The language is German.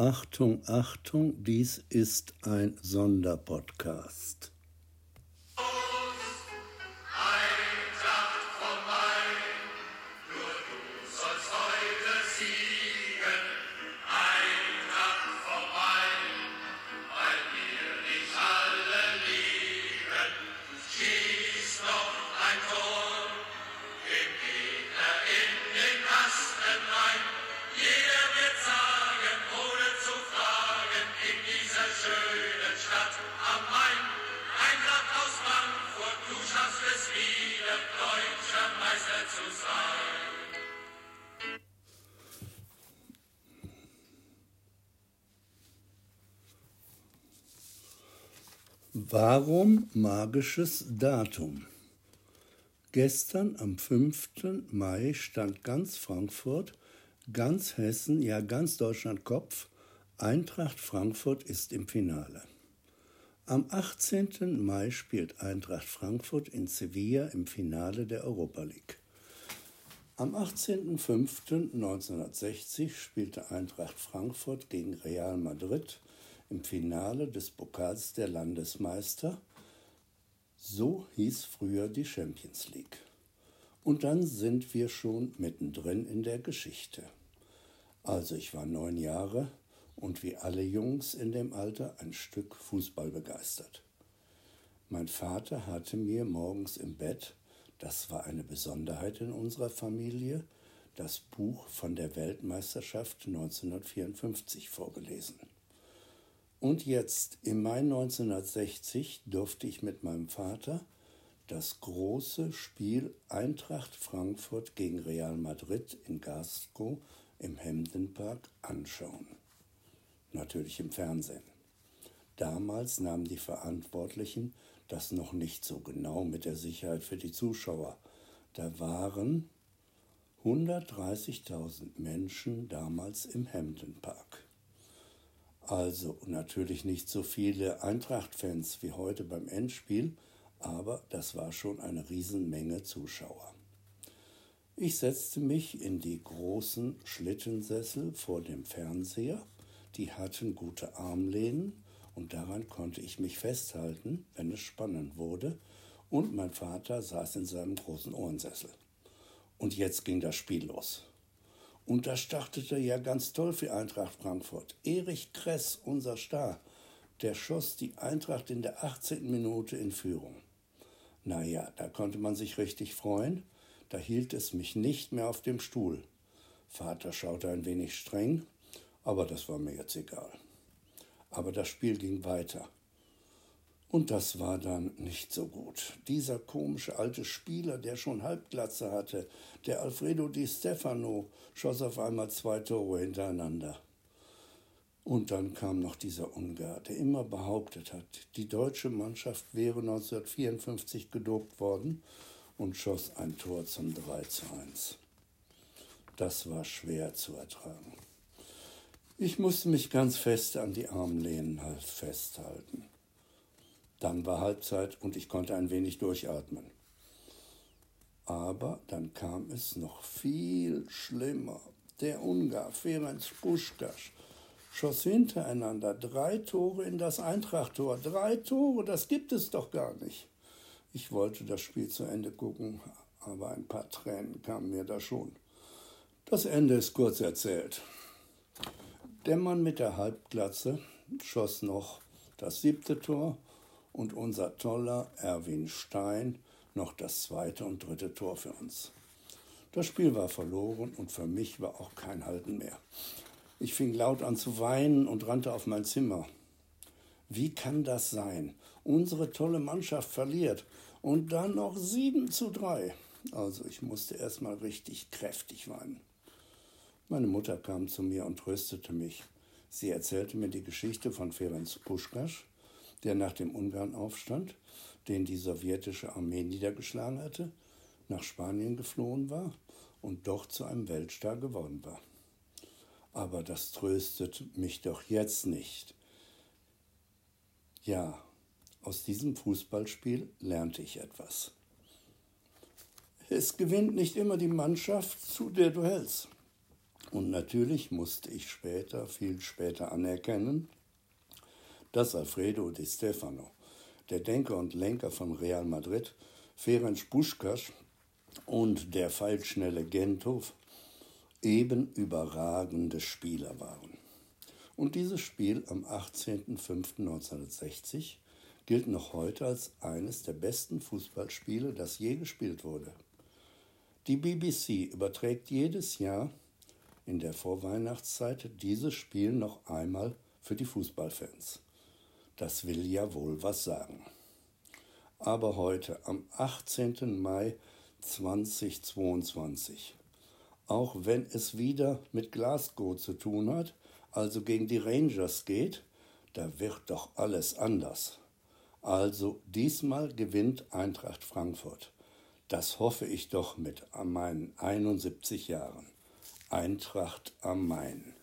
Achtung, Achtung, dies ist ein Sonderpodcast. Warum magisches Datum? Gestern am 5. Mai stand ganz Frankfurt, ganz Hessen, ja ganz Deutschland Kopf. Eintracht Frankfurt ist im Finale. Am 18. Mai spielt Eintracht Frankfurt in Sevilla im Finale der Europa League. Am 18.05.1960 spielte Eintracht Frankfurt gegen Real Madrid im Finale des Pokals der Landesmeister. So hieß früher die Champions League. Und dann sind wir schon mittendrin in der Geschichte. Also ich war neun Jahre und wie alle Jungs in dem Alter ein Stück Fußball begeistert. Mein Vater hatte mir morgens im Bett, das war eine Besonderheit in unserer Familie, das Buch von der Weltmeisterschaft 1954 vorgelesen. Und jetzt, im Mai 1960, durfte ich mit meinem Vater das große Spiel Eintracht Frankfurt gegen Real Madrid in Gasco im Hemdenpark anschauen. Natürlich im Fernsehen. Damals nahmen die Verantwortlichen das noch nicht so genau mit der Sicherheit für die Zuschauer. Da waren 130.000 Menschen damals im Hemdenpark. Also natürlich nicht so viele Eintracht-Fans wie heute beim Endspiel, aber das war schon eine Riesenmenge Zuschauer. Ich setzte mich in die großen Schlittensessel vor dem Fernseher, die hatten gute Armlehnen und daran konnte ich mich festhalten, wenn es spannend wurde, und mein Vater saß in seinem großen Ohrensessel. Und jetzt ging das Spiel los. Und das startete ja ganz toll für Eintracht Frankfurt. Erich Kress, unser Star, der schoss die Eintracht in der 18. Minute in Führung. Naja, da konnte man sich richtig freuen. Da hielt es mich nicht mehr auf dem Stuhl. Vater schaute ein wenig streng, aber das war mir jetzt egal. Aber das Spiel ging weiter. Und das war dann nicht so gut. Dieser komische alte Spieler, der schon Halbglatze hatte, der Alfredo Di Stefano, schoss auf einmal zwei Tore hintereinander. Und dann kam noch dieser Ungar, der immer behauptet hat, die deutsche Mannschaft wäre 1954 gedopt worden und schoss ein Tor zum 3 zu 1. Das war schwer zu ertragen. Ich musste mich ganz fest an die Armlehnen halt festhalten. Dann war Halbzeit und ich konnte ein wenig durchatmen. Aber dann kam es noch viel schlimmer. Der Ungar Ferenc Puskas schoss hintereinander drei Tore in das Eintrachttor. Drei Tore, das gibt es doch gar nicht. Ich wollte das Spiel zu Ende gucken, aber ein paar Tränen kamen mir da schon. Das Ende ist kurz erzählt. Der Mann mit der Halbglatze schoss noch das siebte Tor und unser toller Erwin Stein noch das zweite und dritte Tor für uns. Das Spiel war verloren und für mich war auch kein Halten mehr. Ich fing laut an zu weinen und rannte auf mein Zimmer. Wie kann das sein? Unsere tolle Mannschaft verliert und dann noch sieben zu drei. Also ich musste erstmal richtig kräftig weinen. Meine Mutter kam zu mir und tröstete mich. Sie erzählte mir die Geschichte von Ferenc Puschkas, der nach dem Ungarnaufstand, den die sowjetische Armee niedergeschlagen hatte, nach Spanien geflohen war und dort zu einem Weltstar geworden war. Aber das tröstet mich doch jetzt nicht. Ja, aus diesem Fußballspiel lernte ich etwas. Es gewinnt nicht immer die Mannschaft, zu der du hältst. Und natürlich musste ich später, viel später anerkennen, dass Alfredo Di Stefano, der Denker und Lenker von Real Madrid, Ferenc Puskas und der feilschnelle Gentov eben überragende Spieler waren. Und dieses Spiel am 18.05.1960 gilt noch heute als eines der besten Fußballspiele, das je gespielt wurde. Die BBC überträgt jedes Jahr in der Vorweihnachtszeit dieses Spiel noch einmal für die Fußballfans. Das will ja wohl was sagen. Aber heute, am 18. Mai 2022, auch wenn es wieder mit Glasgow zu tun hat, also gegen die Rangers geht, da wird doch alles anders. Also diesmal gewinnt Eintracht Frankfurt. Das hoffe ich doch mit meinen 71 Jahren. Eintracht am Main.